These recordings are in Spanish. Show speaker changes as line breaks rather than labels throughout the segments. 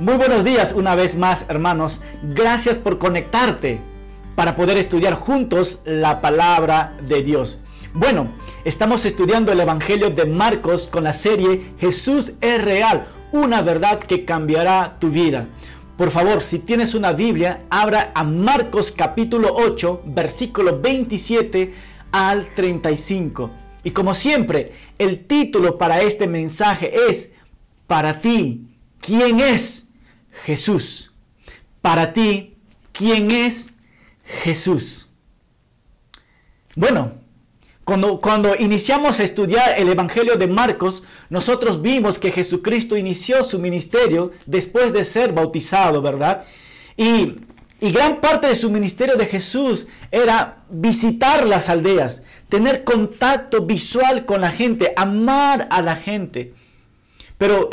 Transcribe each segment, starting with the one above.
Muy buenos días una vez más, hermanos. Gracias por conectarte para poder estudiar juntos la palabra de Dios. Bueno, estamos estudiando el Evangelio de Marcos con la serie Jesús es real, una verdad que cambiará tu vida. Por favor, si tienes una Biblia, abra a Marcos capítulo 8, versículo 27 al 35. Y como siempre, el título para este mensaje es, para ti, ¿quién es Jesús? Para ti, ¿quién es Jesús? Bueno, cuando, cuando, iniciamos a estudiar el Evangelio de Marcos, nosotros vimos que Jesucristo inició su ministerio después de ser bautizado, ¿verdad? Y, y gran parte de su ministerio de Jesús era visitar las aldeas, tener contacto visual con la gente, amar a la gente. Pero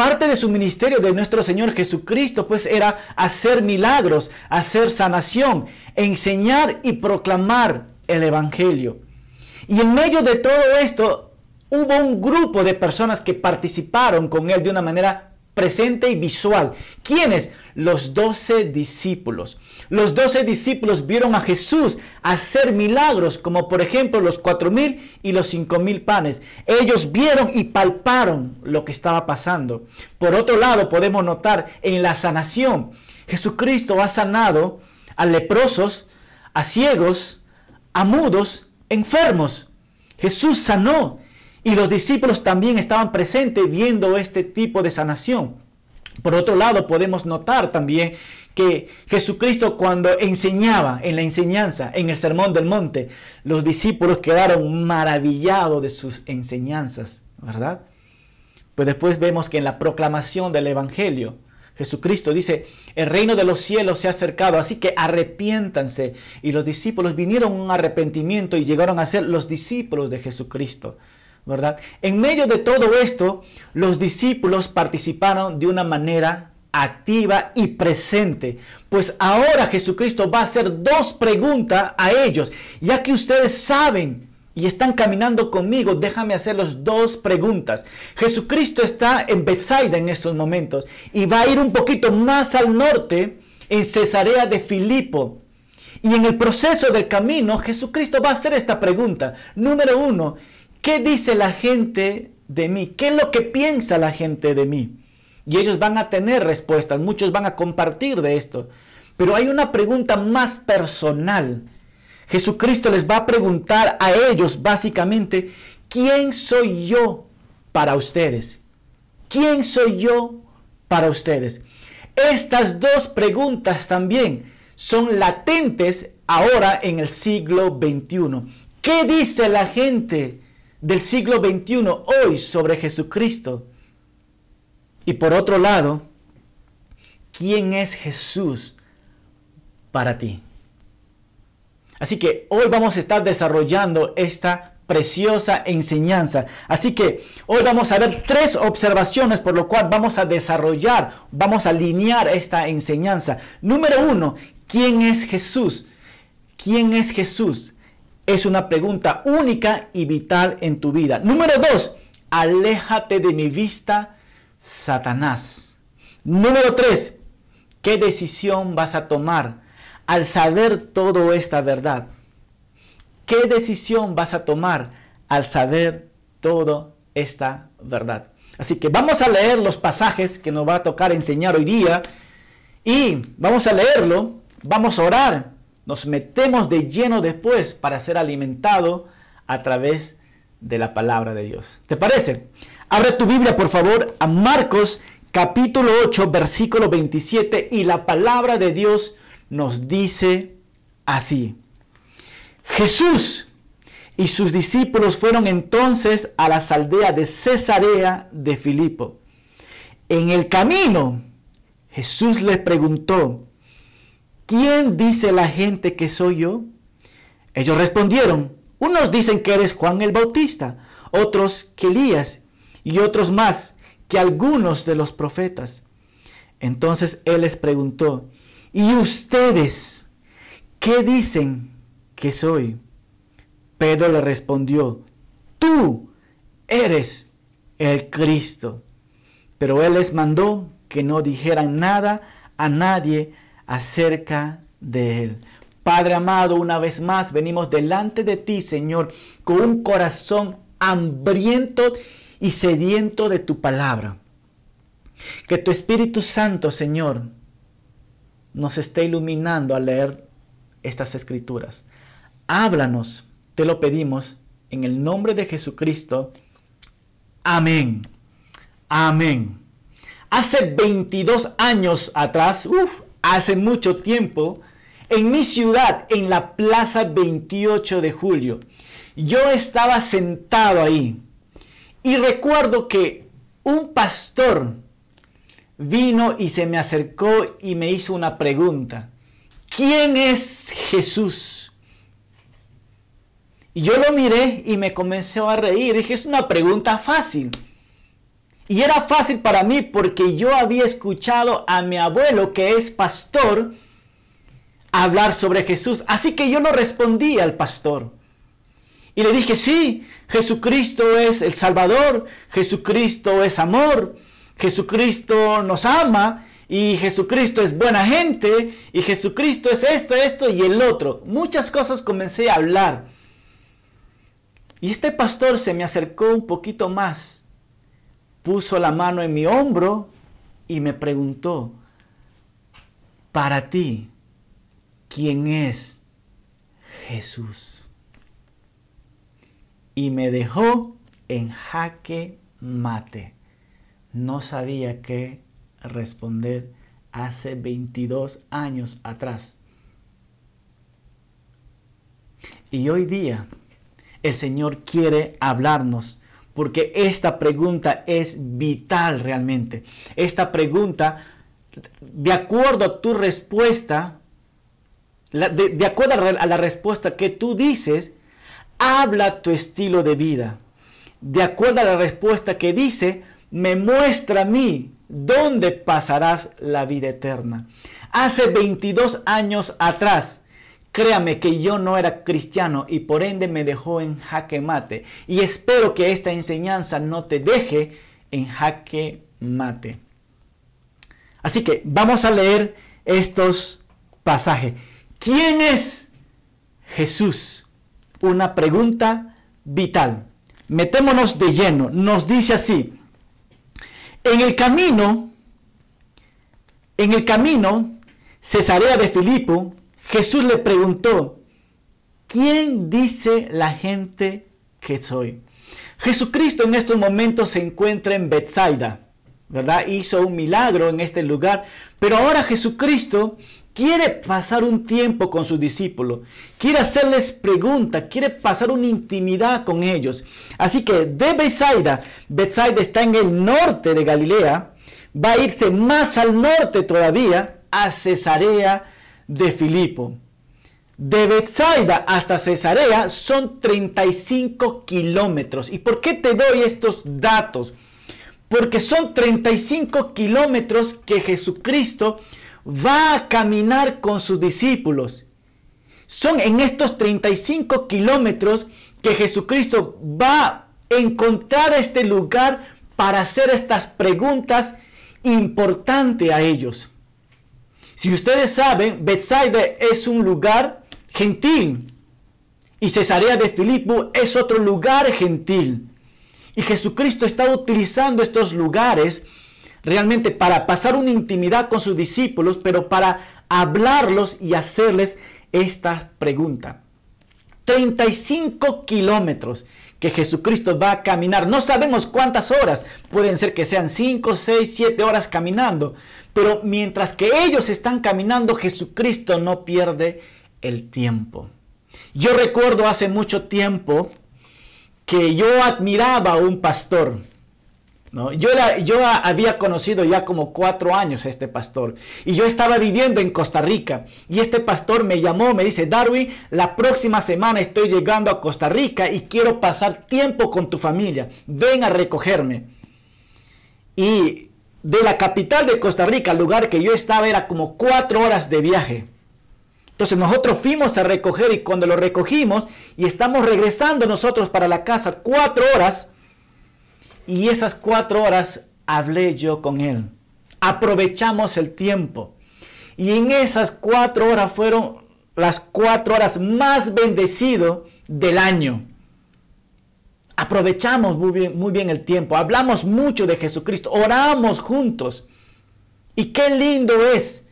Parte de su ministerio de nuestro Señor Jesucristo pues era hacer milagros, hacer sanación, enseñar y proclamar el Evangelio. Y en medio de todo esto hubo un grupo de personas que participaron con él de una manera presente y visual. ¿Quiénes? Los doce discípulos. Los doce discípulos vieron a Jesús hacer milagros, como por ejemplo los cuatro mil y los cinco mil panes. Ellos vieron y palparon lo que estaba pasando. Por otro lado, podemos notar en la sanación, Jesucristo ha sanado a leprosos, a ciegos, a mudos, enfermos. Jesús sanó y los discípulos también estaban presentes viendo este tipo de sanación. Por otro lado, podemos notar también que Jesucristo cuando enseñaba en la enseñanza, en el Sermón del Monte, los discípulos quedaron maravillados de sus enseñanzas, ¿verdad? Pues después vemos que en la proclamación del Evangelio, Jesucristo dice, el reino de los cielos se ha acercado, así que arrepiéntanse. Y los discípulos vinieron a un arrepentimiento y llegaron a ser los discípulos de Jesucristo. En medio de todo esto, los discípulos participaron de una manera activa y presente. Pues ahora Jesucristo va a hacer dos preguntas a ellos. Ya que ustedes saben y están caminando conmigo, déjame hacerles dos preguntas. Jesucristo está en Bethsaida en estos momentos y va a ir un poquito más al norte, en Cesarea de Filipo. Y en el proceso del camino, Jesucristo va a hacer esta pregunta. Número uno, ¿Qué dice la gente de mí? ¿Qué es lo que piensa la gente de mí? Y ellos van a tener respuestas, muchos van a compartir de esto. Pero hay una pregunta más personal. Jesucristo les va a preguntar a ellos básicamente, ¿quién soy yo para ustedes? ¿Quién soy yo para ustedes? Estas dos preguntas también son latentes ahora en el siglo XXI. ¿Qué dice la gente del siglo XXI hoy sobre Jesucristo. Y por otro lado, ¿quién es Jesús para ti? Así que hoy vamos a estar desarrollando esta preciosa enseñanza. Así que hoy vamos a ver tres observaciones por lo cual vamos a desarrollar, vamos a alinear esta enseñanza. Número uno, ¿quién es Jesús? ¿Quién es Jesús? Es una pregunta única y vital en tu vida. Número dos, aléjate de mi vista, Satanás. Número tres, ¿qué decisión vas a tomar al saber toda esta verdad? ¿Qué decisión vas a tomar al saber toda esta verdad? Así que vamos a leer los pasajes que nos va a tocar enseñar hoy día y vamos a leerlo, vamos a orar nos metemos de lleno después para ser alimentado a través de la palabra de Dios. ¿Te parece? Abre tu Biblia, por favor, a Marcos capítulo 8, versículo 27, y la palabra de Dios nos dice así. Jesús y sus discípulos fueron entonces a las aldeas de Cesarea de Filipo. En el camino, Jesús les preguntó, ¿quién dice la gente que soy yo? Ellos respondieron, unos dicen que eres Juan el Bautista, otros que Elías y otros más que algunos de los profetas. Entonces él les preguntó, ¿y ustedes qué dicen que soy? Pedro le respondió, tú eres el Cristo. Pero él les mandó que no dijeran nada a nadie acerca de él. Padre amado, una vez más venimos delante de ti, Señor, con un corazón hambriento y sediento de tu palabra. Que tu Espíritu Santo, Señor, nos esté iluminando al leer estas escrituras. Háblanos, te lo pedimos, en el nombre de Jesucristo. Amén. Amén. Hace 22 años atrás, hace mucho tiempo, en mi ciudad, en la Plaza 28 de Julio, yo estaba sentado ahí y recuerdo que un pastor vino y se me acercó y me hizo una pregunta. ¿Quién es Jesús? Y yo lo miré y me comenzó a reír. Dije, es una pregunta fácil. Y era fácil para mí porque yo había escuchado a mi abuelo, que es pastor, hablar sobre Jesús. Así que yo lo respondí al pastor. Y le dije, sí, Jesucristo es el Salvador, Jesucristo es amor, Jesucristo nos ama y Jesucristo es buena gente y Jesucristo es esto, esto y el otro. Muchas cosas comencé a hablar. Y este pastor se me acercó un poquito más, puso la mano en mi hombro y me preguntó, para ti, ¿quién es Jesús? Y me dejó en jaque mate. No sabía qué responder hace 22 años atrás. Y hoy día el Señor quiere hablarnos porque esta pregunta es vital realmente. Esta pregunta, de acuerdo a tu respuesta, de, acuerdo a la respuesta que tú dices, habla tu estilo de vida. De acuerdo a la respuesta que dice, me muestra a mí dónde pasarás la vida eterna. Hace 22 años atrás, créame que yo no era cristiano y por ende me dejó en jaque mate. Y espero que esta enseñanza no te deje en jaque mate. Así que vamos a leer estos pasajes. ¿Quién es Jesús? Una pregunta vital. Metémonos de lleno. Nos dice así. En el camino, en el camino, Cesarea de Filipo, Jesús le preguntó, ¿quién dice la gente que soy? Jesucristo en estos momentos se encuentra en Bethsaida, ¿verdad? Hizo un milagro en este lugar, pero ahora Jesucristo quiere pasar un tiempo con sus discípulos, quiere hacerles preguntas, quiere pasar una intimidad con ellos. Así que de Bethsaida, Bethsaida está en el norte de Galilea, va a irse más al norte todavía a Cesarea de Filipo. De Bethsaida hasta Cesarea son 35 kilómetros. ¿Y por qué te doy estos datos? Porque son 35 kilómetros que Jesucristo va a caminar con sus discípulos. Son en estos 35 kilómetros que Jesucristo va a encontrar este lugar para hacer estas preguntas importantes a ellos. Si ustedes saben, Bethsaida es un lugar gentil y Cesarea de Filipo es otro lugar gentil. Y Jesucristo está utilizando estos lugares realmente para pasar una intimidad con sus discípulos, pero para hablarlos y hacerles esta pregunta. 35 kilómetros que Jesucristo va a caminar. No sabemos cuántas horas, pueden ser que sean 5, 6, 7 horas caminando, pero mientras que ellos están caminando, Jesucristo no pierde el tiempo. Yo recuerdo hace mucho tiempo que yo admiraba a un pastor yo, yo había conocido ya como cuatro años a este pastor y yo estaba viviendo en Costa Rica y este pastor me llamó, me dice, Darwin, la próxima semana estoy llegando a Costa Rica y quiero pasar tiempo con tu familia, ven a recogerme. Y de la capital de Costa Rica, el lugar que yo estaba era como cuatro horas de viaje. Entonces nosotros fuimos a recoger y cuando lo recogimos y estamos regresando nosotros para la casa cuatro horas, y esas cuatro horas hablé yo con él. aprovechamos el tiempo. Y en esas cuatro horas fueron las cuatro horas más bendecidas del año. Aprovechamos muy bien, el tiempo, hablamos mucho de Jesucristo, oramos juntos. Y qué lindo es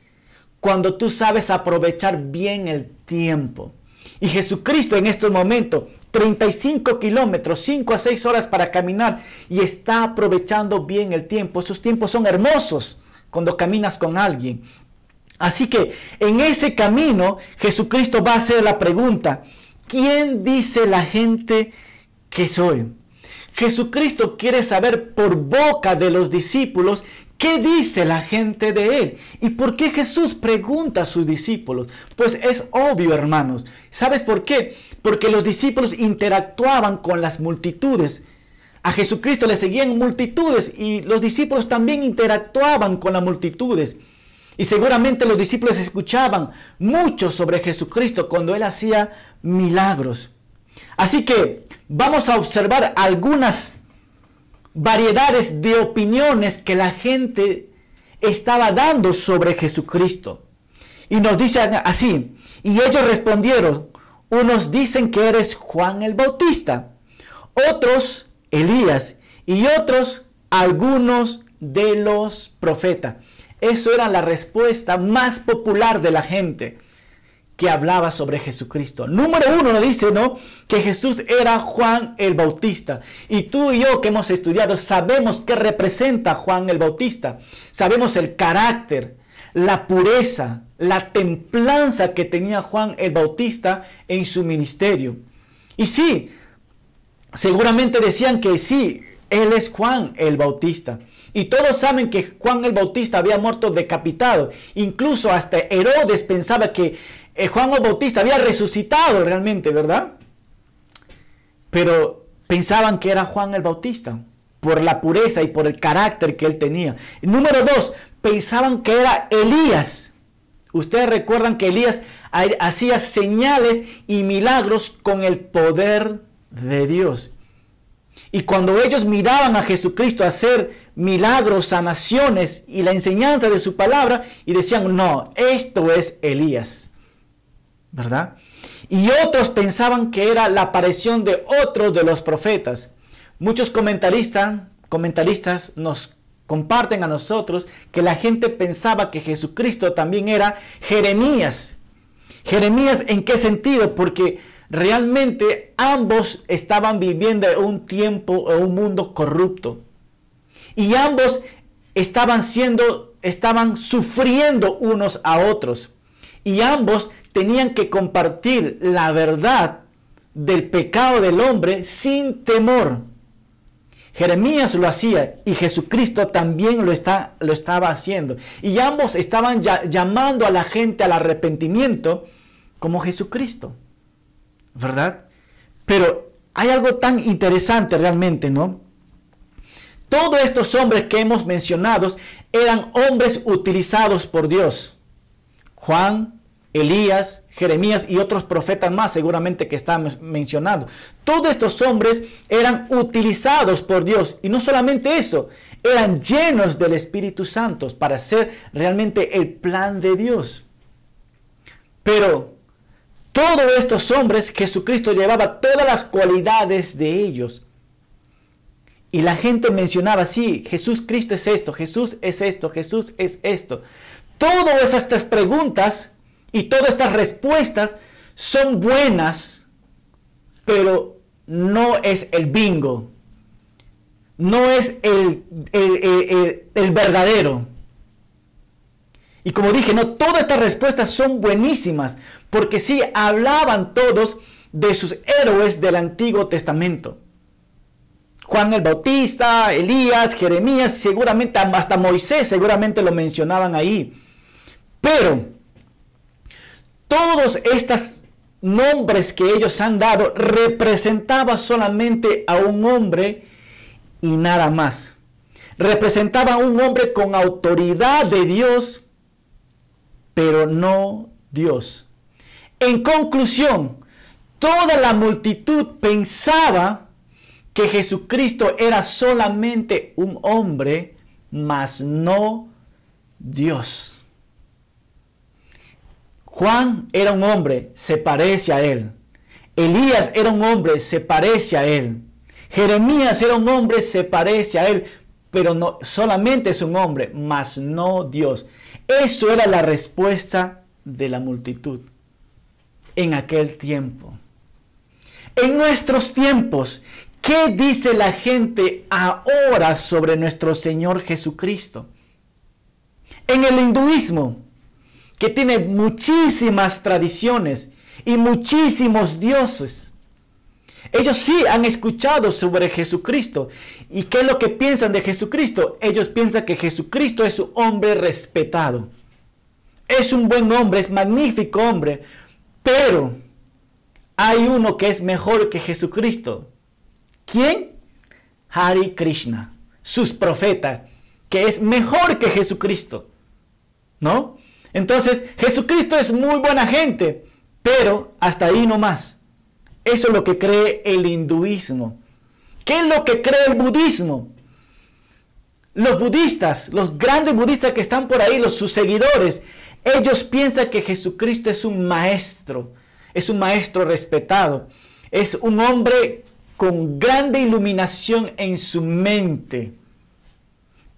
cuando tú sabes aprovechar bien el tiempo. Y Jesucristo en estos momentos 35 kilómetros, 5 a 6 horas para caminar y está aprovechando bien el tiempo. Esos tiempos son hermosos cuando caminas con alguien. Así que en ese camino Jesucristo va a hacer la pregunta, ¿quién dice la gente que soy? Jesucristo quiere saber por boca de los discípulos ¿Qué dice la gente de él? ¿Y por qué Jesús pregunta a sus discípulos? Pues es obvio, hermanos. ¿Sabes por qué? Porque los discípulos interactuaban con las multitudes. A Jesucristo le seguían multitudes y los discípulos también interactuaban con las multitudes. Y seguramente los discípulos escuchaban mucho sobre Jesucristo cuando él hacía milagros. Así que vamos a observar algunas variedades de opiniones que la gente estaba dando sobre Jesucristo. Y nos dicen así, y ellos respondieron, unos dicen que eres Juan el Bautista, otros Elías y otros algunos de los profetas. Eso era la respuesta más popular de la gente que hablaba sobre Jesucristo. Número uno nos dice, ¿no? Que Jesús era Juan el Bautista. Y tú y yo que hemos estudiado sabemos qué representa Juan el Bautista. Sabemos el carácter, la pureza, la templanza que tenía Juan el Bautista en su ministerio. Y sí, seguramente decían que sí, él es Juan el Bautista. Y todos saben que Juan el Bautista había muerto decapitado. Incluso hasta Herodes pensaba que eh, Juan el Bautista había resucitado realmente, ¿verdad? Pero pensaban que era Juan el Bautista por la pureza y por el carácter que él tenía. número dos, pensaban que era Elías. Ustedes recuerdan que Elías hacía señales y milagros con el poder de Dios. Y cuando ellos miraban a Jesucristo hacer milagros, sanaciones y la enseñanza de su palabra, y decían, no, esto es Elías. ¿Verdad? Y otros pensaban que era la aparición de otro de los profetas. Muchos comentaristas, comentaristas nos comparten a nosotros que la gente pensaba que Jesucristo también era Jeremías. Jeremías en qué sentido? Porque realmente ambos estaban viviendo un tiempo, en un mundo corrupto. Y ambos estaban siendo, estaban sufriendo unos a otros. Y ambos tenían que compartir la verdad del pecado del hombre sin temor. Jeremías lo hacía y Jesucristo también lo, está, lo estaba haciendo. Y ambos estaban llamando a la gente al arrepentimiento como Jesucristo. ¿Verdad? Pero hay algo tan interesante realmente, ¿no? Todos estos hombres que hemos mencionado eran hombres utilizados por Dios. Juan, Elías, Jeremías y otros profetas más seguramente que están mencionando. Todos estos hombres eran utilizados por Dios y no solamente eso, eran llenos del Espíritu Santo para hacer realmente el plan de Dios. Pero todos estos hombres, Jesucristo llevaba todas las cualidades de ellos. Y la gente mencionaba, sí, Jesús Cristo es esto, Jesús es esto, Jesús es esto. Todas estas preguntas y todas estas respuestas son buenas, pero no es el bingo. No es el, el, verdadero. Y como dije, no, todas estas respuestas son buenísimas, porque sí hablaban todos de sus héroes del Antiguo Testamento. Juan el Bautista, Elías, Jeremías, seguramente hasta Moisés, seguramente lo mencionaban ahí. Pero todos estos nombres que ellos han dado representaba solamente a un hombre y nada más. Representaba a un hombre con autoridad de Dios, pero no Dios. En conclusión, toda la multitud pensaba que Jesucristo era solamente un hombre, mas no Dios. Juan era un hombre, se parece a él. Elías era un hombre, se parece a él. Jeremías era un hombre, se parece a él, pero no solamente es un hombre, mas no Dios. Eso era la respuesta de la multitud en aquel tiempo. En nuestros tiempos, ¿qué dice la gente ahora sobre nuestro Señor Jesucristo? En el hinduismo, que tiene muchísimas tradiciones y muchísimos dioses, ellos sí han escuchado sobre Jesucristo. ¿Y qué es lo que piensan de Jesucristo? Ellos piensan que Jesucristo es un hombre respetado. Es un buen hombre, es magnífico hombre. Pero hay uno que es mejor que Jesucristo. ¿Quién? Hari Krishna, sus profetas, que es mejor que Jesucristo. ¿No? Entonces, Jesucristo es muy buena gente, pero hasta ahí no más. Eso es lo que cree el hinduismo. ¿Qué es lo que cree el budismo? Los budistas, los grandes budistas que están por ahí, los sus seguidores, ellos piensan que Jesucristo es un maestro, es un maestro respetado, es un hombre con grande iluminación en su mente.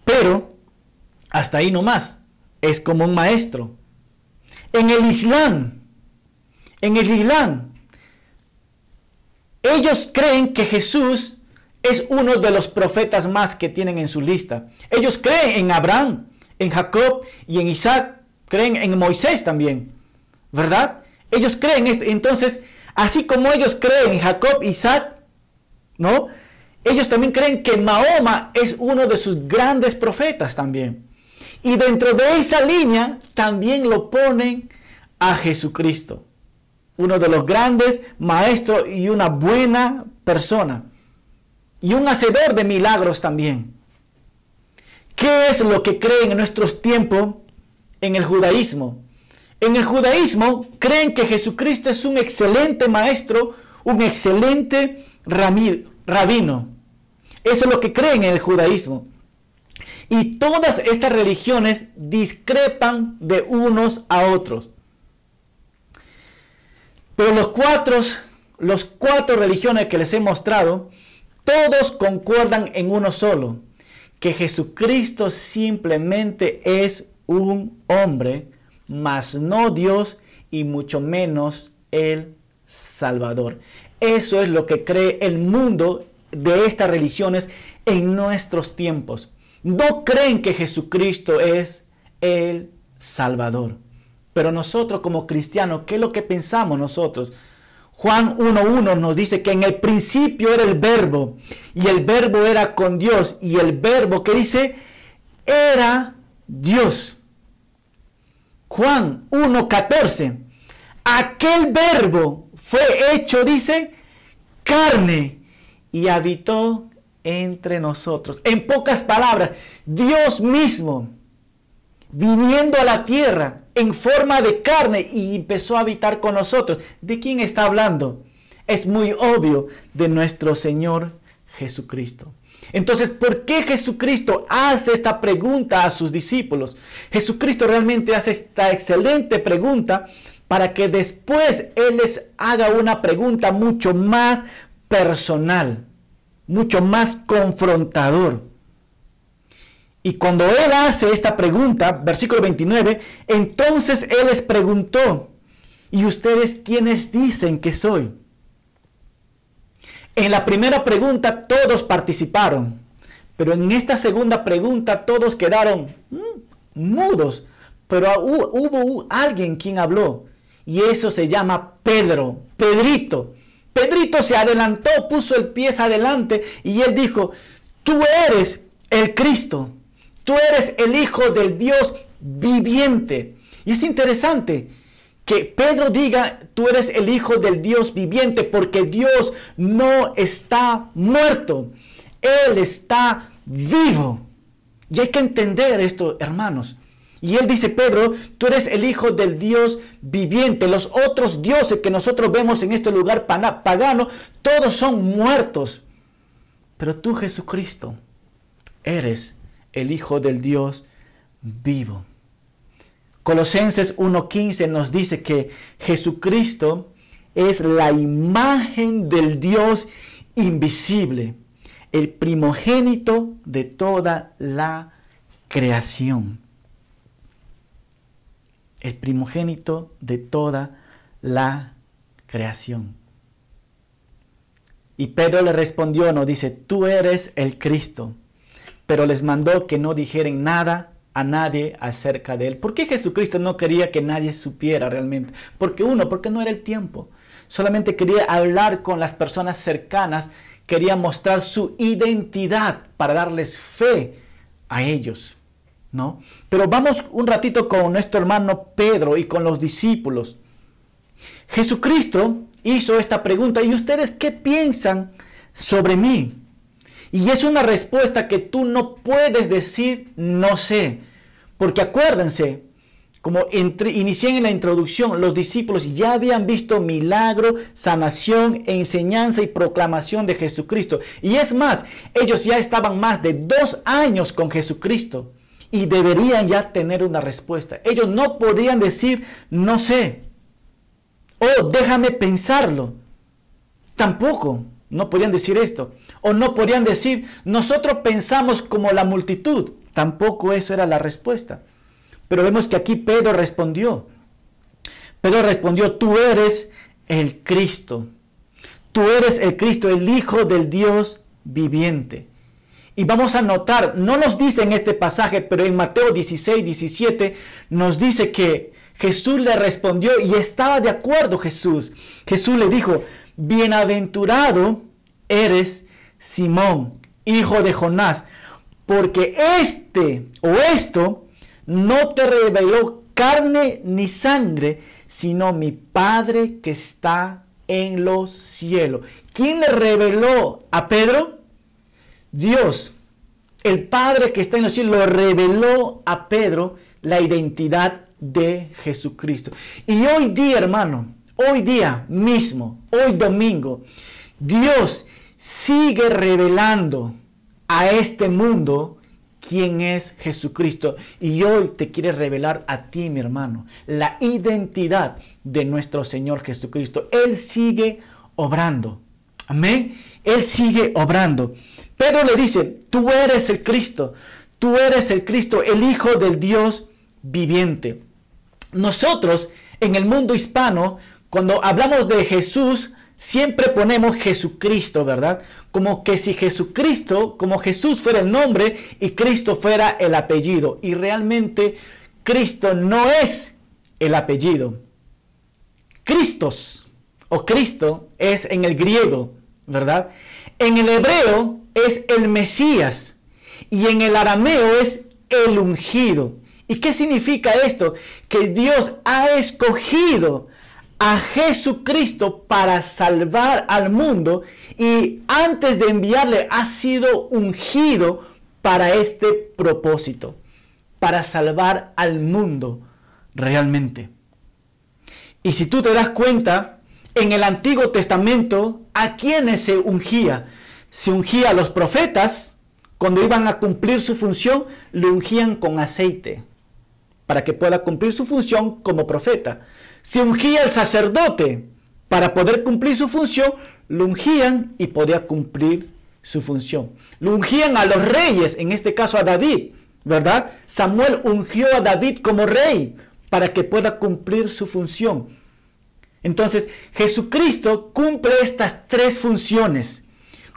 Pero hasta ahí no más, es como un maestro. En el Islam, en el Islam, ellos creen que Jesús es uno de los profetas más que tienen en su lista. Ellos creen en Abraham, en Jacob y en Isaac. Creen en Moisés también. ¿Verdad? Ellos creen esto. Entonces, así como ellos creen en Jacob, Isaac, ¿no? Ellos también creen que Mahoma es uno de sus grandes profetas también. Y dentro de esa línea también lo ponen a Jesucristo uno de los grandes maestros y una buena persona. Y un hacedor de milagros también. ¿Qué es lo que creen en nuestros tiempos en el judaísmo? En el judaísmo creen que Jesucristo es un excelente maestro, un excelente rabino. Eso es lo que creen en el judaísmo. Y todas estas religiones discrepan de unos a otros. Pero los cuatro, los cuatro religiones que les he mostrado, todos concuerdan en uno solo, que Jesucristo simplemente es un hombre, mas no Dios y mucho menos el Salvador. Eso es lo que cree el mundo de estas religiones en nuestros tiempos. No creen que Jesucristo es el Salvador. Pero nosotros como cristianos, ¿qué es lo que pensamos nosotros? Juan 1.1 nos dice que en el principio era el verbo y el verbo era con Dios y el verbo que dice era Dios. Juan 1.14, aquel verbo fue hecho, dice, carne y habitó entre nosotros. En pocas palabras, Dios mismo viniendo a la tierra en forma de carne y empezó a habitar con nosotros. ¿De quién está hablando? Es muy obvio de nuestro Señor Jesucristo. Entonces, ¿por qué Jesucristo hace esta pregunta a sus discípulos? Jesucristo realmente hace esta excelente pregunta para que después Él les haga una pregunta mucho más personal, mucho más confrontador. Y cuando él hace esta pregunta, versículo 29, entonces él les preguntó, ¿y ustedes quiénes dicen que soy? En la primera pregunta todos participaron, pero en esta segunda pregunta todos quedaron mm, mudos, pero hubo alguien quien habló, y eso se llama Pedro, Pedrito. Pedrito se adelantó, puso el pie adelante y él dijo, tú eres el Cristo Tú eres el Hijo del Dios viviente. Y es interesante que Pedro diga, tú eres el Hijo del Dios viviente, porque Dios no está muerto. Él está vivo. Y hay que entender esto, hermanos. Y él dice, Pedro, tú eres el Hijo del Dios viviente. Los otros dioses que nosotros vemos en este lugar pagano, todos son muertos. Pero tú, Jesucristo, eres el Hijo del Dios vivo. Colosenses 1.15 nos dice que Jesucristo es la imagen del Dios invisible, el primogénito de toda la creación. El primogénito de toda la creación. Y Pedro le respondió, no dice, tú eres el Cristo, pero les mandó que no dijeren nada a nadie acerca de él. ¿Por qué Jesucristo no quería que nadie supiera realmente? Porque uno, porque no era el tiempo. Solamente quería hablar con las personas cercanas, quería mostrar su identidad para darles fe a ellos, ¿no? Pero vamos un ratito con nuestro hermano Pedro y con los discípulos. Jesucristo hizo esta pregunta, ¿y ustedes qué piensan sobre mí? Y es una respuesta que tú no puedes decir no sé. Porque acuérdense, como inicié en la introducción, los discípulos ya habían visto milagro, sanación, enseñanza y proclamación de Jesucristo. Y es más, ellos ya estaban más de dos años con Jesucristo y deberían ya tener una respuesta. Ellos no podían decir, no sé, o déjame pensarlo. Tampoco, no podían decir esto. O no podían decir, nosotros pensamos como la multitud. Tampoco eso era la respuesta. Pero vemos que aquí Pedro respondió. Pedro respondió, tú eres el Cristo. Tú eres el Cristo, el Hijo del Dios viviente. Y vamos a notar, no nos dice en este pasaje, pero en Mateo 16, 17 nos dice que Jesús le respondió y estaba de acuerdo Jesús. Jesús le dijo, bienaventurado eres Simón, hijo de Jonás, porque este o esto no te reveló carne ni sangre, sino mi Padre que está en los cielos. ¿Quién le reveló a Pedro? Dios. El Padre que está en los cielos lo reveló a Pedro la identidad de Jesucristo. Y hoy día, hermano, hoy día mismo, hoy domingo, Dios sigue revelando a este mundo quién es Jesucristo. Y hoy te quiere revelar a ti, mi hermano, la identidad de nuestro Señor Jesucristo. Él sigue obrando. Amén. Él sigue obrando. Pedro le dice, tú eres el Cristo. Tú eres el Cristo, el Hijo del Dios viviente. Nosotros en el mundo hispano, cuando hablamos de Jesús, siempre ponemos Jesucristo, ¿verdad? Como que si Jesucristo, como Jesús fuera el nombre y Cristo fuera el apellido. Y realmente Cristo no es el apellido. Cristos o Cristo es en el griego, ¿verdad? En el hebreo es el Mesías y en el arameo es el ungido. ¿Y qué significa esto? Que Dios ha escogido a Jesucristo para salvar al mundo y antes de enviarle ha sido ungido para este propósito, para salvar al mundo realmente. Y si tú te das cuenta, en el Antiguo Testamento, ¿a quiénes se ungía? Se ungía a los profetas, cuando iban a cumplir su función, le ungían con aceite, para que pueda cumplir su función como profeta. Se ungía el sacerdote para poder cumplir su función, lo ungían y podía cumplir su función. Lo ungían a los reyes, en este caso a David, ¿verdad? Samuel ungió a David como rey para que pueda cumplir su función. Entonces, Jesucristo cumple estas tres funciones,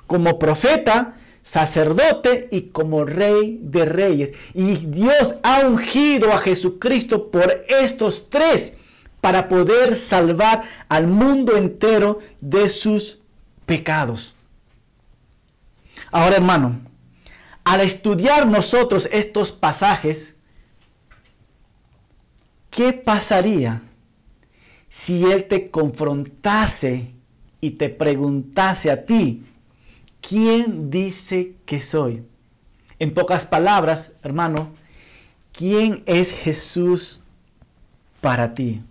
como profeta, sacerdote y como rey de reyes. Y Dios ha ungido a Jesucristo por estos tres para poder salvar al mundo entero de sus pecados. Ahora, hermano, al estudiar nosotros estos pasajes, ¿qué pasaría si Él te confrontase y te preguntase a ti, ¿quién dice que soy? En pocas palabras, hermano, ¿quién es Jesús para ti?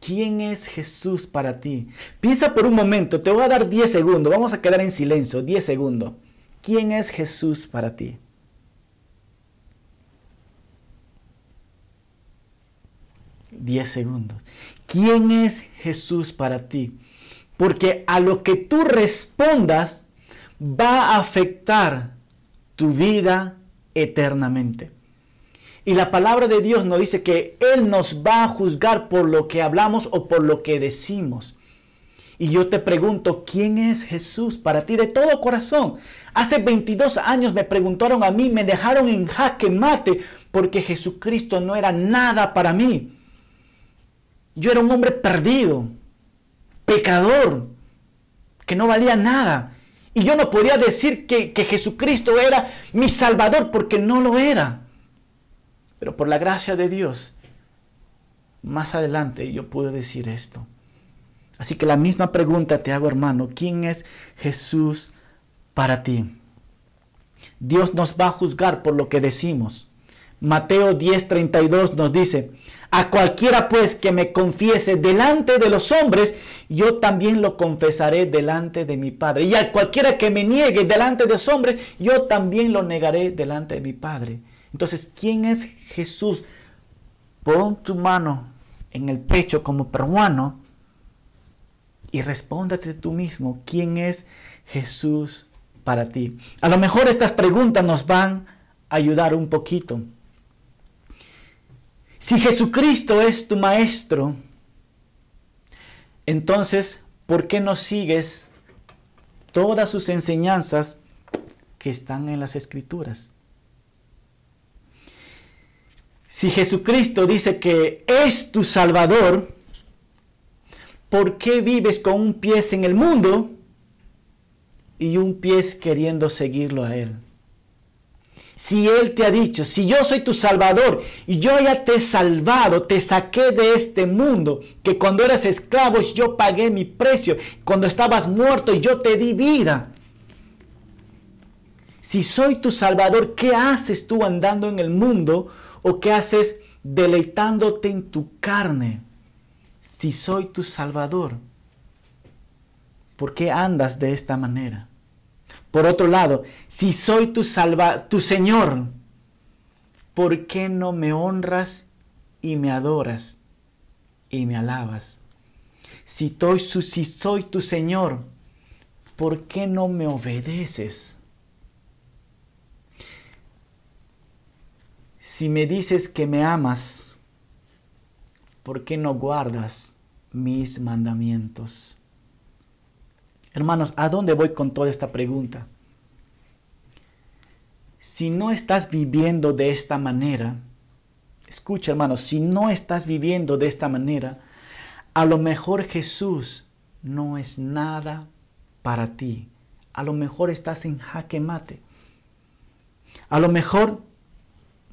¿Quién es Jesús para ti? Piensa por un momento, te voy a dar 10 segundos, vamos a quedar en silencio, 10 segundos. ¿Quién es Jesús para ti? 10 segundos. ¿Quién es Jesús para ti? Porque a lo que tú respondas va a afectar tu vida eternamente. Y la palabra de Dios nos dice que Él nos va a juzgar por lo que hablamos o por lo que decimos. Y yo te pregunto, ¿quién es Jesús para ti de todo corazón? Hace 22 años me preguntaron a mí, me dejaron en jaque mate porque Jesucristo no era nada para mí. Yo era un hombre perdido, pecador, que no valía nada. Y yo no podía decir que, que Jesucristo era mi Salvador porque no lo era. Pero por la gracia de Dios, más adelante yo pude decir esto. Así que la misma pregunta te hago, hermano, ¿quién es Jesús para ti? Dios nos va a juzgar por lo que decimos. Mateo 10:32 nos dice, a cualquiera pues que me confiese delante de los hombres, yo también lo confesaré delante de mi Padre. Y a cualquiera que me niegue delante de los hombres, yo también lo negaré delante de mi Padre. Entonces, ¿quién es Jesús? Pon tu mano en el pecho como peruano y respóndete tú mismo, ¿quién es Jesús para ti? A lo mejor estas preguntas nos van a ayudar un poquito. Si Jesucristo es tu maestro, entonces, ¿por qué no sigues todas sus enseñanzas que están en las escrituras? Si Jesucristo dice que es tu Salvador, ¿por qué vives con un pie en el mundo y un pie queriendo seguirlo a Él? Si Él te ha dicho, si yo soy tu Salvador y yo ya te he salvado, te saqué de este mundo, que cuando eras esclavo yo pagué mi precio, cuando estabas muerto yo te di vida. Si soy tu Salvador, ¿qué haces tú andando en el mundo ¿O qué haces deleitándote en tu carne? Si soy tu Salvador, ¿por qué andas de esta manera? Por otro lado, si soy tu, salva, tu Señor, ¿por qué no me honras y me adoras y me alabas? Si, si soy tu Señor, ¿por qué no me obedeces? Si me dices que me amas, ¿por qué no guardas mis mandamientos? Hermanos, ¿a dónde voy con toda esta pregunta? Si no estás viviendo de esta manera, escucha hermanos, si no estás viviendo de esta manera, a lo mejor Jesús no es nada para ti. A lo mejor estás en jaque mate. A lo mejor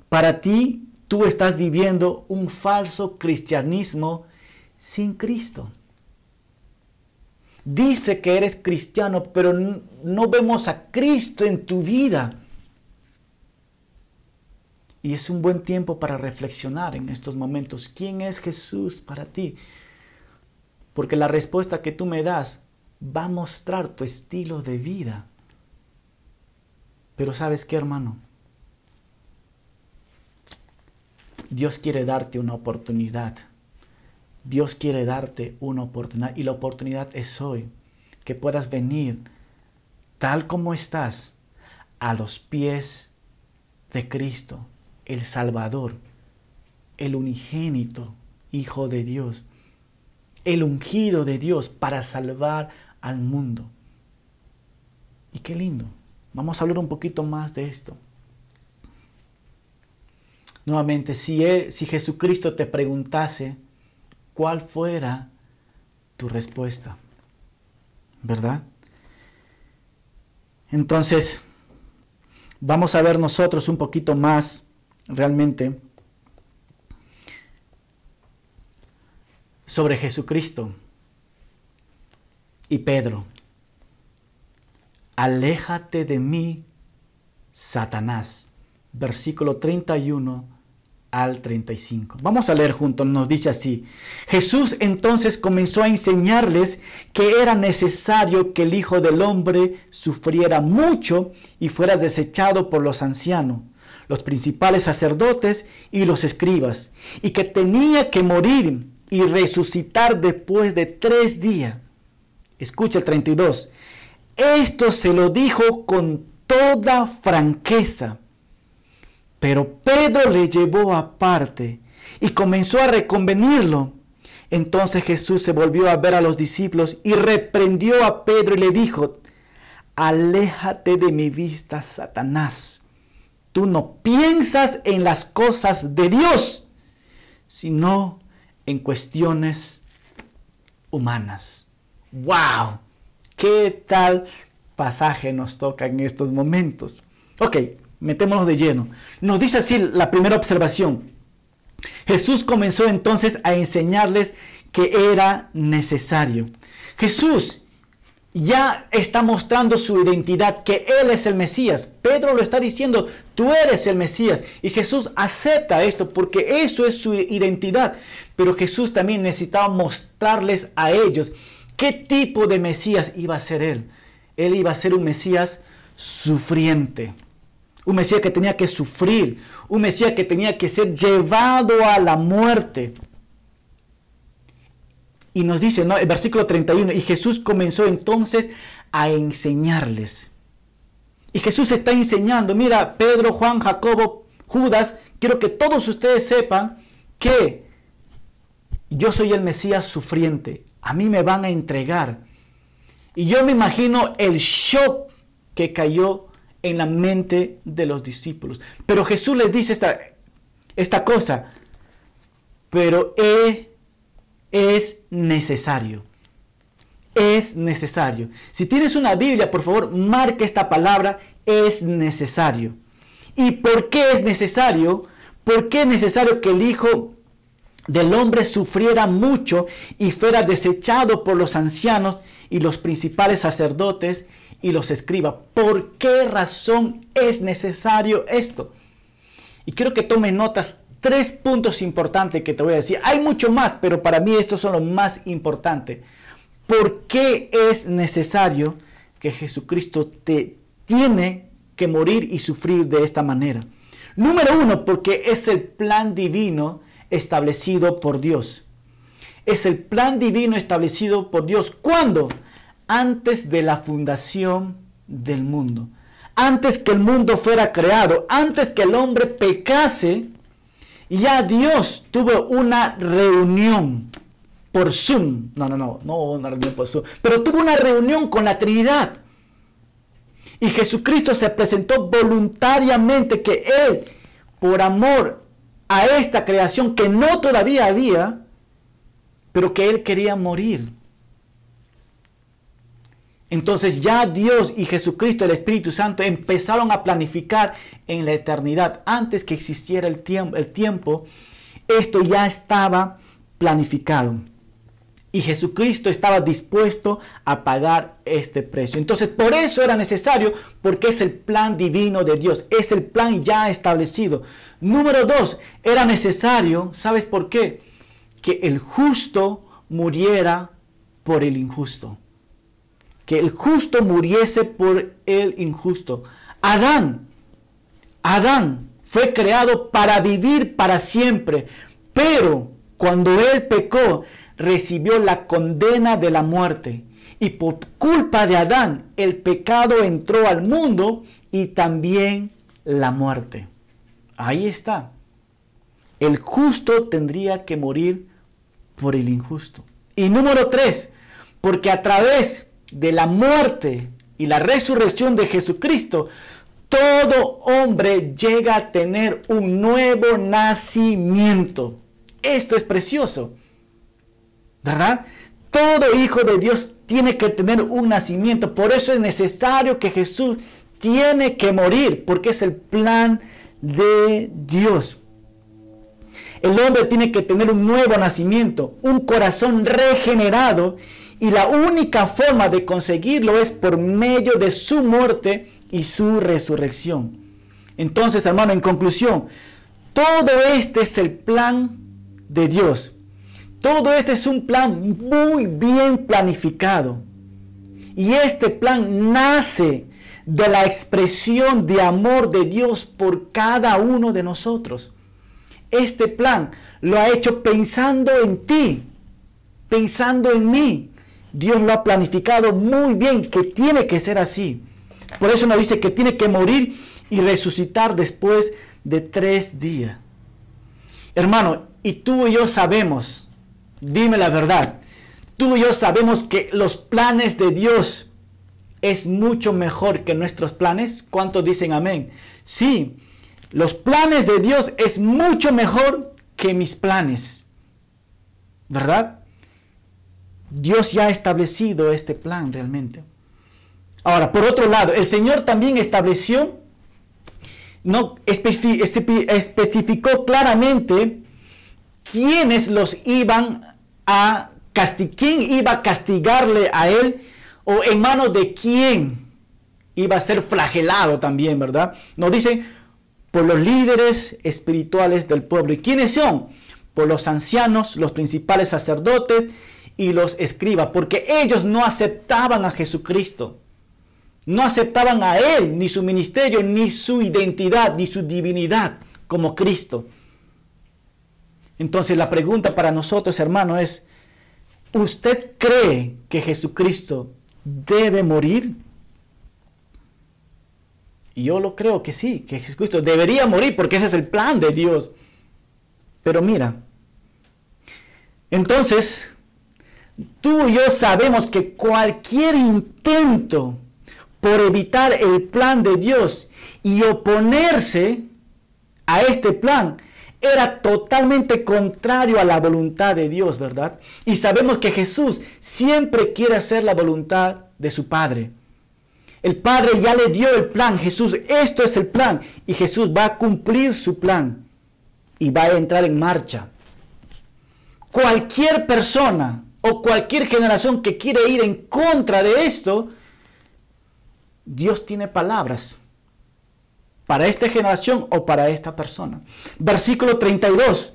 para ti, tú estás viviendo un falso cristianismo sin Cristo. Dice que eres cristiano, pero no vemos a Cristo en tu vida. Y es un buen tiempo para reflexionar en estos momentos. ¿Quién es Jesús para ti? Porque la respuesta que tú me das va a mostrar tu estilo de vida. Pero sabes qué, hermano? Dios quiere darte una oportunidad. Dios quiere darte una oportunidad y la oportunidad es hoy, que puedas venir tal como estás a los pies de Cristo, el Salvador, el unigénito Hijo de Dios, el ungido de Dios para salvar al mundo. Y qué lindo. Vamos a hablar un poquito más de esto. Nuevamente, si, si Jesucristo te preguntase cuál fuera tu respuesta, ¿verdad? Entonces, vamos a ver nosotros un poquito más realmente sobre Jesucristo y Pedro. Aléjate de mí, Satanás versículo 31 al 35. Vamos a leer juntos, nos dice así. Jesús entonces comenzó a enseñarles que era necesario que el Hijo del Hombre sufriera mucho y fuera desechado por los ancianos, los principales sacerdotes y los escribas, y que tenía que morir y resucitar después de tres días. Escucha el 32. Esto se lo dijo con toda franqueza. Pero Pedro le llevó aparte y comenzó a reconvenirlo. Entonces Jesús se volvió a ver a los discípulos y reprendió a Pedro y le dijo, aléjate de mi vista, Satanás. Tú no piensas en las cosas de Dios, sino en cuestiones humanas. ¡Wow! ¿Qué tal pasaje nos toca en estos momentos? Ok, metémonos de lleno. Nos dice así la primera observación. Jesús comenzó entonces a enseñarles que era necesario. Jesús ya está mostrando su identidad, que Él es el Mesías. Pedro lo está diciendo, tú eres el Mesías. Y Jesús acepta esto porque eso es su identidad. Pero Jesús también necesitaba mostrarles a ellos qué tipo de Mesías iba a ser Él. Él iba a ser un Mesías sufriente. Un Mesías que tenía que sufrir. Un Mesías que tenía que ser llevado a la muerte. Y nos dice, ¿no? El versículo 31, y Jesús comenzó entonces a enseñarles. Y Jesús está enseñando, mira, Pedro, Juan, Jacobo, Judas, quiero que todos ustedes sepan que yo soy el Mesías sufriente. A mí me van a entregar. Y yo me imagino el shock que cayó en la mente de los discípulos. Pero Jesús les dice esta, esta cosa, pero es necesario. Es necesario. Si tienes una Biblia, por favor, marque esta palabra, es necesario. ¿Y por qué es necesario? ¿Por qué es necesario que el Hijo del Hombre sufriera mucho y fuera desechado por los ancianos y los principales sacerdotes y los escriba. ¿Por qué razón es necesario esto? Y quiero que tome notas tres puntos importantes que te voy a decir. Hay mucho más, pero para mí estos son los más importantes. ¿Por qué es necesario que Jesucristo te tiene que morir y sufrir de esta manera? Número uno, porque es el plan divino establecido por Dios. Es el plan divino establecido por Dios. ¿Cuándo? Antes de la fundación del mundo. Antes que el mundo fuera creado, antes que el hombre pecase, ya Dios tuvo una reunión por Zoom. No, no, no, no una reunión por Zoom. Pero tuvo una reunión con la Trinidad. Y Jesucristo se presentó voluntariamente que Él, por amor a esta creación que no todavía había, pero que Él quería morir entonces ya Dios y Jesucristo, el Espíritu Santo, empezaron a planificar en la eternidad. Antes que existiera el tiempo, esto ya estaba planificado. Y Jesucristo estaba dispuesto a pagar este precio. Entonces, por eso era necesario, porque es el plan divino de Dios. Es el plan ya establecido. Número dos, era necesario, ¿sabes por qué? Que el justo muriera por el injusto que el justo muriese por el injusto. Adán, Adán fue creado para vivir para siempre, pero cuando él pecó, recibió la condena de la muerte. Y por culpa de Adán, el pecado entró al mundo y también la muerte. Ahí está. El justo tendría que morir por el injusto. Y número tres, porque a través de la muerte y la resurrección de Jesucristo, todo hombre llega a tener un nuevo nacimiento. Esto es precioso. ¿Verdad? Todo hijo de Dios tiene que tener un nacimiento. Por eso es necesario que Jesús tiene que morir, porque es el plan de Dios. El hombre tiene que tener un nuevo nacimiento, un corazón regenerado y la única forma de conseguirlo es por medio de su muerte y su resurrección. Entonces, hermano, en conclusión, todo este es el plan de Dios. Todo este es un plan muy bien planificado. Y este plan nace de la expresión de amor de Dios por cada uno de nosotros. Este plan lo ha hecho pensando en ti, pensando en mí. Dios lo ha planificado muy bien, que tiene que ser así. Por eso nos dice que tiene que morir y resucitar después de tres días. Hermano, y tú y yo sabemos, dime la verdad, tú y yo sabemos que los planes de Dios es mucho mejor que nuestros planes. ¿Cuántos dicen amén? Sí, los planes de Dios es mucho mejor que mis planes. ¿Verdad? Dios ya ha establecido este plan realmente. Ahora, por otro lado, el Señor también estableció, no especificó claramente quiénes los iban a castigar, quién iba a castigarle a él o en manos de quién iba a ser flagelado también, ¿verdad? Nos dice por los líderes espirituales del pueblo. ¿Y quiénes son? Por los ancianos, los principales sacerdotes y los escribas, porque ellos no aceptaban a Jesucristo. No aceptaban a Él, ni su ministerio, ni su identidad, ni su divinidad como Cristo. Entonces la pregunta para nosotros, hermano, es, ¿usted cree que Jesucristo debe morir? Y yo lo creo que sí, que Jesucristo debería morir porque ese es el plan de Dios. Pero mira, entonces, tú y yo sabemos que cualquier intento por evitar el plan de Dios y oponerse a este plan era totalmente contrario a la voluntad de Dios, ¿verdad? Y sabemos que Jesús siempre quiere hacer la voluntad de su Padre. El Padre ya le dio el plan, Jesús, esto es el plan, y Jesús va a cumplir su plan y va a entrar en marcha. Cualquier persona o cualquier generación que quiere ir en contra de esto, Dios tiene palabras para esta generación o para esta persona. Versículo 32.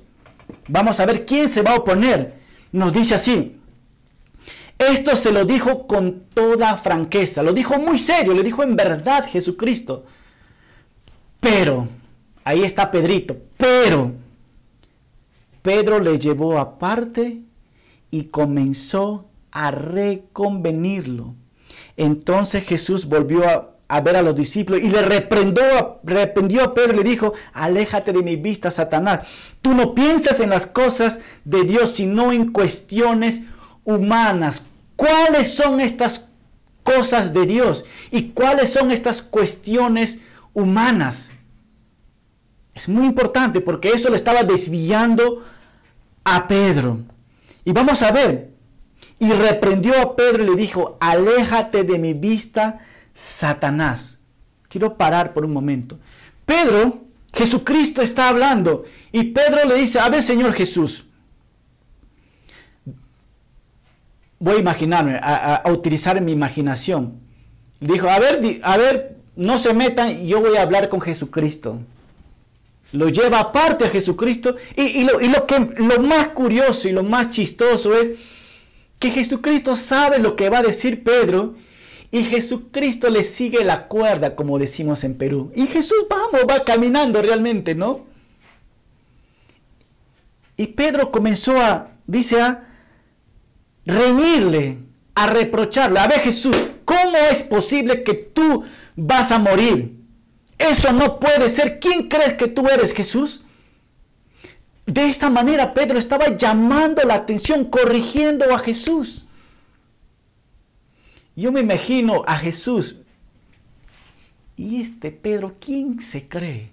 Vamos a ver quién se va a oponer. Nos dice así. Esto se lo dijo con toda franqueza, lo dijo muy serio, le dijo en verdad Jesucristo. Pero, ahí está Pedrito, pero Pedro le llevó aparte y comenzó a reconvenirlo. Entonces Jesús volvió a, ver a los discípulos y le reprendió, reprendió a Pedro y le dijo, aléjate de mi vista, Satanás. Tú no piensas en las cosas de Dios, sino en cuestiones humanas. ¿Cuáles son estas cosas de Dios? ¿Y cuáles son estas cuestiones humanas? Es muy importante porque eso le estaba desviando a Pedro. Y vamos a ver, y reprendió a Pedro y le dijo, aléjate de mi vista, Satanás. Quiero parar por un momento. Pedro, Jesucristo está hablando y Pedro le dice, a ver Señor Jesús, voy a imaginarme, a, utilizar mi imaginación. Dijo, a ver, a ver, no se metan, yo voy a hablar con Jesucristo. Lo lleva aparte a Jesucristo y, lo, y lo, que, lo más curioso y lo más chistoso es que Jesucristo sabe lo que va a decir Pedro y Jesucristo le sigue la cuerda, como decimos en Perú. Y Jesús, vamos, va caminando realmente, ¿no? Y Pedro comenzó a, dice, a reñirle, a reprocharle. A ver Jesús, ¿cómo es posible que tú vas a morir? Eso no puede ser. ¿Quién crees que tú eres, Jesús? De esta manera Pedro estaba llamando la atención, corrigiendo a Jesús. Yo me imagino a Jesús. ¿Y este Pedro quién se cree?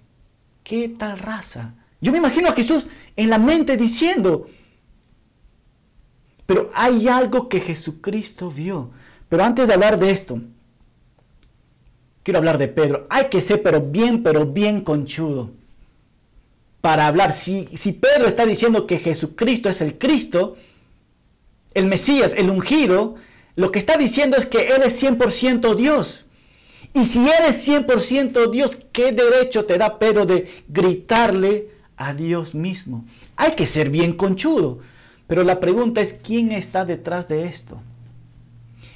¿Qué tal raza? Yo me imagino a Jesús en la mente diciendo, pero hay algo que Jesucristo vio. Pero antes de hablar de esto, quiero hablar de Pedro. Hay que ser pero bien, pero bien conchudo para hablar. Si, si Pedro está diciendo que Jesucristo es el Cristo, el Mesías, el ungido, lo que está diciendo es que Él es 100% Dios. Y si Él es 100% Dios, ¿qué derecho te da Pedro de gritarle a Dios mismo? Hay que ser bien conchudo. Pero la pregunta es, ¿quién está detrás de esto?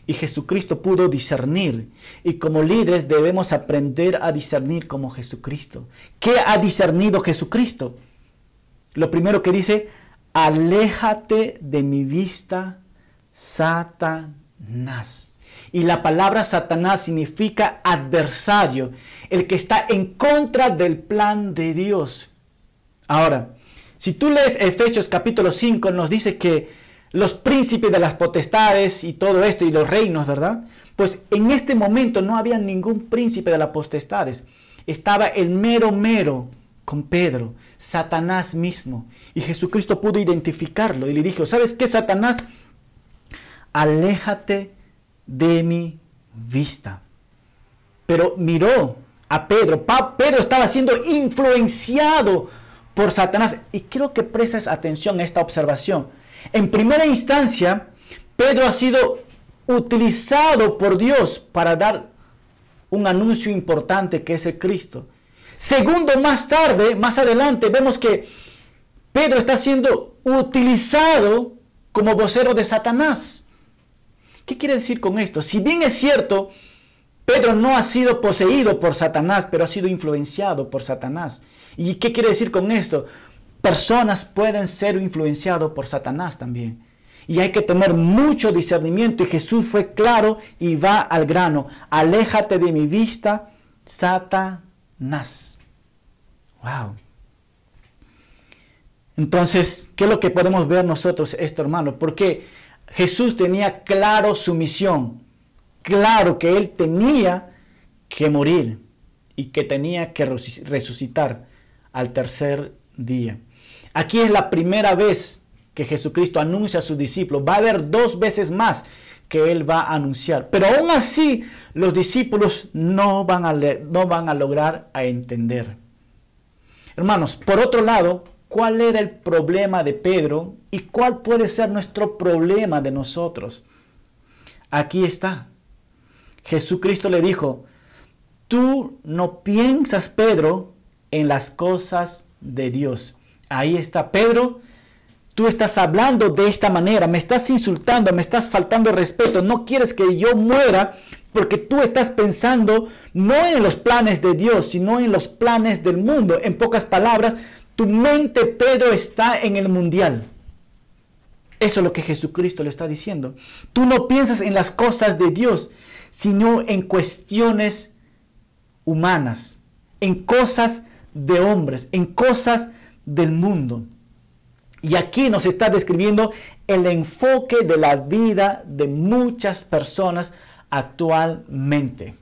Y Jesucristo pudo discernir. Y como líderes debemos aprender a discernir como Jesucristo. ¿Qué ha discernido Jesucristo? Lo primero que dice, aléjate de mi vista, Satanás. Y la palabra Satanás significa adversario, el que está en contra del plan de Dios. Ahora, si tú lees Efesios capítulo 5, nos dice que los príncipes de las potestades y todo esto y los reinos, ¿verdad? Pues en este momento no había ningún príncipe de las potestades. Estaba el mero mero con Pedro, Satanás mismo. Y Jesucristo pudo identificarlo y le dijo, ¿sabes qué, Satanás? Aléjate de mi vista. Pero miró a Pedro. Pedro estaba siendo influenciado por Satanás. Y quiero que prestes atención a esta observación. En primera instancia, Pedro ha sido utilizado por Dios para dar un anuncio importante que es el Cristo. Segundo, más tarde, más adelante, vemos que Pedro está siendo utilizado como vocero de Satanás. ¿Qué quiere decir con esto? Si bien es cierto, Pedro no ha sido poseído por Satanás, pero ha sido influenciado por Satanás. ¿Y qué quiere decir con esto? Personas pueden ser influenciados por Satanás también. Y hay que tener mucho discernimiento. Y Jesús fue claro y va al grano. Aléjate de mi vista, Satanás. Wow. Entonces, ¿qué es lo que podemos ver nosotros esto, hermano? Porque Jesús tenía claro su misión. Claro que él tenía que morir y que tenía que resucitar al tercer día. Aquí es la primera vez que Jesucristo anuncia a sus discípulos. Va a haber dos veces más que Él va a anunciar. Pero aún así los discípulos no van a, no van a lograr a entender. Hermanos, por otro lado, ¿cuál era el problema de Pedro y cuál puede ser nuestro problema de nosotros? Aquí está. Jesucristo le dijo, tú no piensas, Pedro, en las cosas de Dios Ahí está Pedro. Tú estás hablando de esta manera, me estás insultando, me estás faltando respeto, no quieres que yo muera porque tú estás pensando no en los planes de Dios, sino en los planes del mundo. En pocas palabras, tu mente, Pedro, está en el mundial. Eso es lo que Jesucristo le está diciendo. Tú no piensas en las cosas de Dios, sino en cuestiones humanas, en cosas de hombres, en cosas del mundo. Y aquí nos está describiendo el enfoque de la vida de muchas personas actualmente.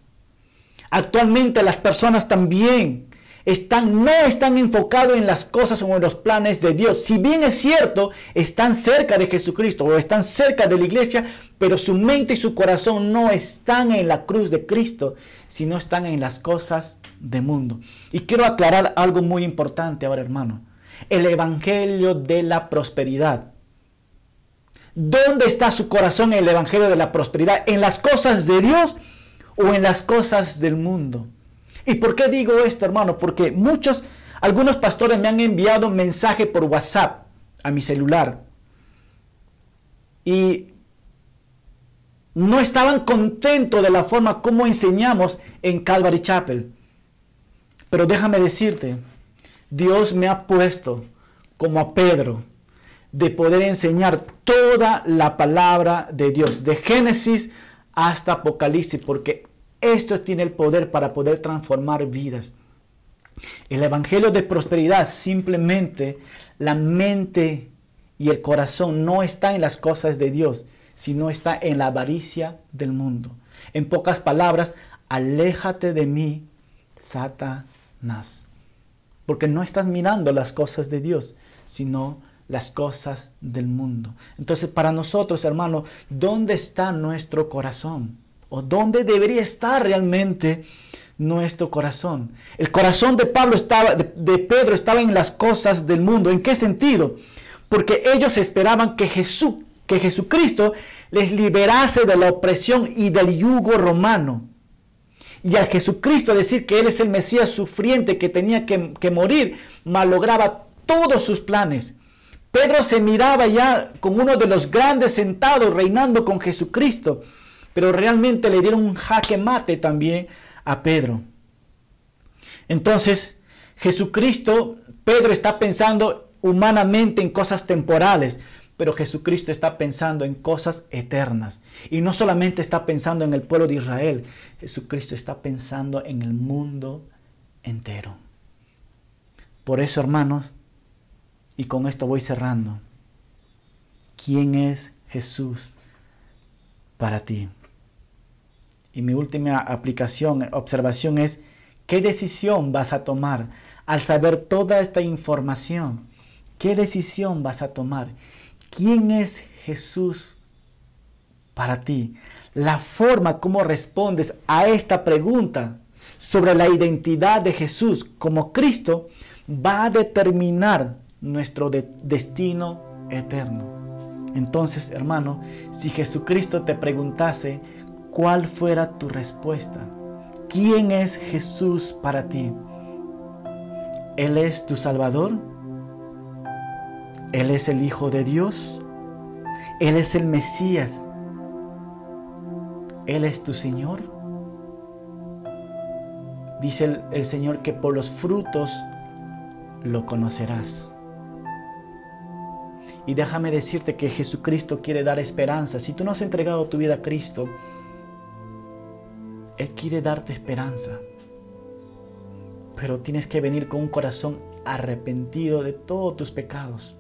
Actualmente las personas también están, no están enfocados en las cosas o en los planes de Dios. Si bien es cierto, están cerca de Jesucristo o están cerca de la iglesia, pero su mente y su corazón no están en la cruz de Cristo, sino están en las cosas del mundo. Y quiero aclarar algo muy importante ahora, hermano el Evangelio de la prosperidad. ¿Dónde está su corazón en el Evangelio de la prosperidad? ¿En las cosas de Dios o en las cosas del mundo? ¿Y por qué digo esto, hermano? Porque muchos, algunos pastores me han enviado mensaje por WhatsApp a mi celular. Y no estaban contentos de la forma como enseñamos en Calvary Chapel. Pero déjame decirte, Dios me ha puesto como a Pedro de poder enseñar toda la palabra de Dios, de Génesis hasta Apocalipsis, porque esto tiene el poder para poder transformar vidas. El Evangelio de Prosperidad simplemente la mente y el corazón no está en las cosas de Dios, sino está en la avaricia del mundo. En pocas palabras, aléjate de mí, Satanás porque no estás mirando las cosas de Dios, sino las cosas del mundo. Entonces, para nosotros, hermano, ¿dónde está nuestro corazón? ¿O dónde debería estar realmente nuestro corazón? El corazón de Pablo estaba, de, Pedro estaba en las cosas del mundo. ¿En qué sentido? Porque ellos esperaban que Jesús, que Jesucristo les liberase de la opresión y del yugo romano y a Jesucristo decir que Él es el Mesías sufriente que tenía que, morir, malograba todos sus planes. Pedro se miraba ya como uno de los grandes sentados reinando con Jesucristo. pero realmente le dieron un jaque mate también a Pedro. Entonces, Jesucristo, Pedro está pensando humanamente en cosas temporales, pero Jesucristo está pensando en cosas eternas. Y no solamente está pensando en el pueblo de Israel, Jesucristo está pensando en el mundo entero. Por eso, hermanos, y con esto voy cerrando, ¿quién es Jesús para ti? Y mi última aplicación, observación es, ¿qué decisión vas a tomar al saber toda esta información? ¿Qué decisión vas a tomar? ¿Quién es Jesús para ti? La forma como respondes a esta pregunta sobre la identidad de Jesús como Cristo va a determinar nuestro destino eterno. Entonces, hermano, si Jesucristo te preguntase cuál fuera tu respuesta, ¿quién es Jesús para ti? ¿Él es tu Salvador? Él es el Hijo de Dios. Él es el Mesías. Él es tu Señor. Dice el, el, Señor que por los frutos lo conocerás. Y déjame decirte que Jesucristo quiere dar esperanza. Si tú no has entregado tu vida a Cristo, Él quiere darte esperanza. Pero tienes que venir con un corazón arrepentido de todos tus pecados.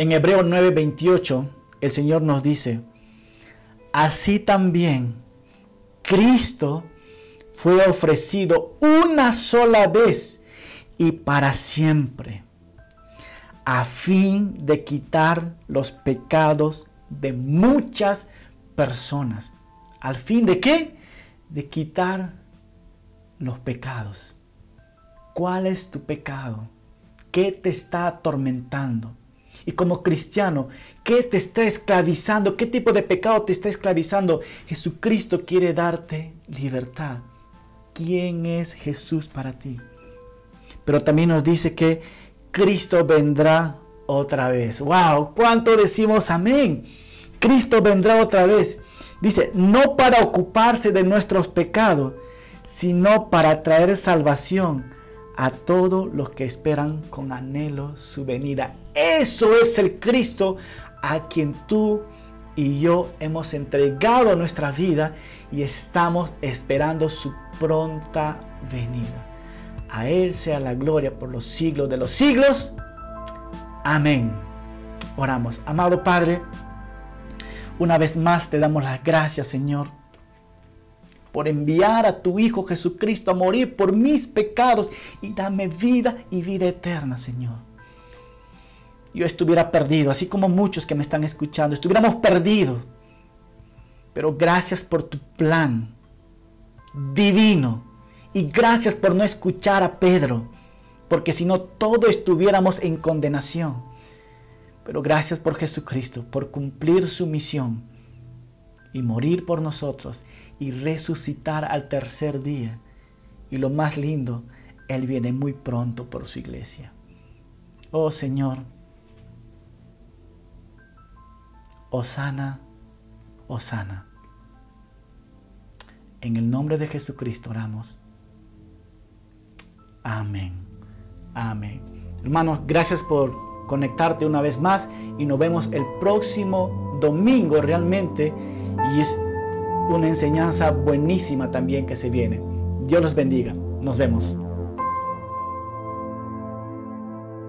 En Hebreo 9:28 el Señor nos dice, así también Cristo fue ofrecido una sola vez y para siempre, a fin de quitar los pecados de muchas personas. ¿Al fin de qué? De quitar los pecados. ¿Cuál es tu pecado? ¿Qué te está atormentando? Y como cristiano, ¿qué te está esclavizando? ¿Qué tipo de pecado te está esclavizando? Jesucristo quiere darte libertad. ¿Quién es Jesús para ti? Pero también nos dice que Cristo vendrá otra vez. ¡Wow! ¿Cuánto decimos amén? Cristo vendrá otra vez. Dice, no para ocuparse de nuestros pecados, sino para traer salvación a todos los que esperan con anhelo su venida. Eso es el Cristo a quien tú y yo hemos entregado nuestra vida y estamos esperando su pronta venida. A Él sea la gloria por los siglos de los siglos. Amén. Oramos. Amado Padre, una vez más te damos las gracias, Señor por enviar a tu Hijo Jesucristo a morir por mis pecados y dame vida y vida eterna, Señor. Yo estuviera perdido, así como muchos que me están escuchando, estuviéramos perdidos. Pero gracias por tu plan divino y gracias por no escuchar a Pedro, porque si no todos estuviéramos en condenación. Pero gracias por Jesucristo, por cumplir su misión y morir por nosotros y resucitar al tercer día. Y lo más lindo, Él viene muy pronto por su iglesia. Oh Señor, Osana, Osana. En el nombre de Jesucristo oramos. Amén. Amén. Hermanos, gracias por conectarte una vez más y nos vemos el próximo domingo realmente. Y es una enseñanza buenísima también que se viene. Dios los bendiga. Nos vemos.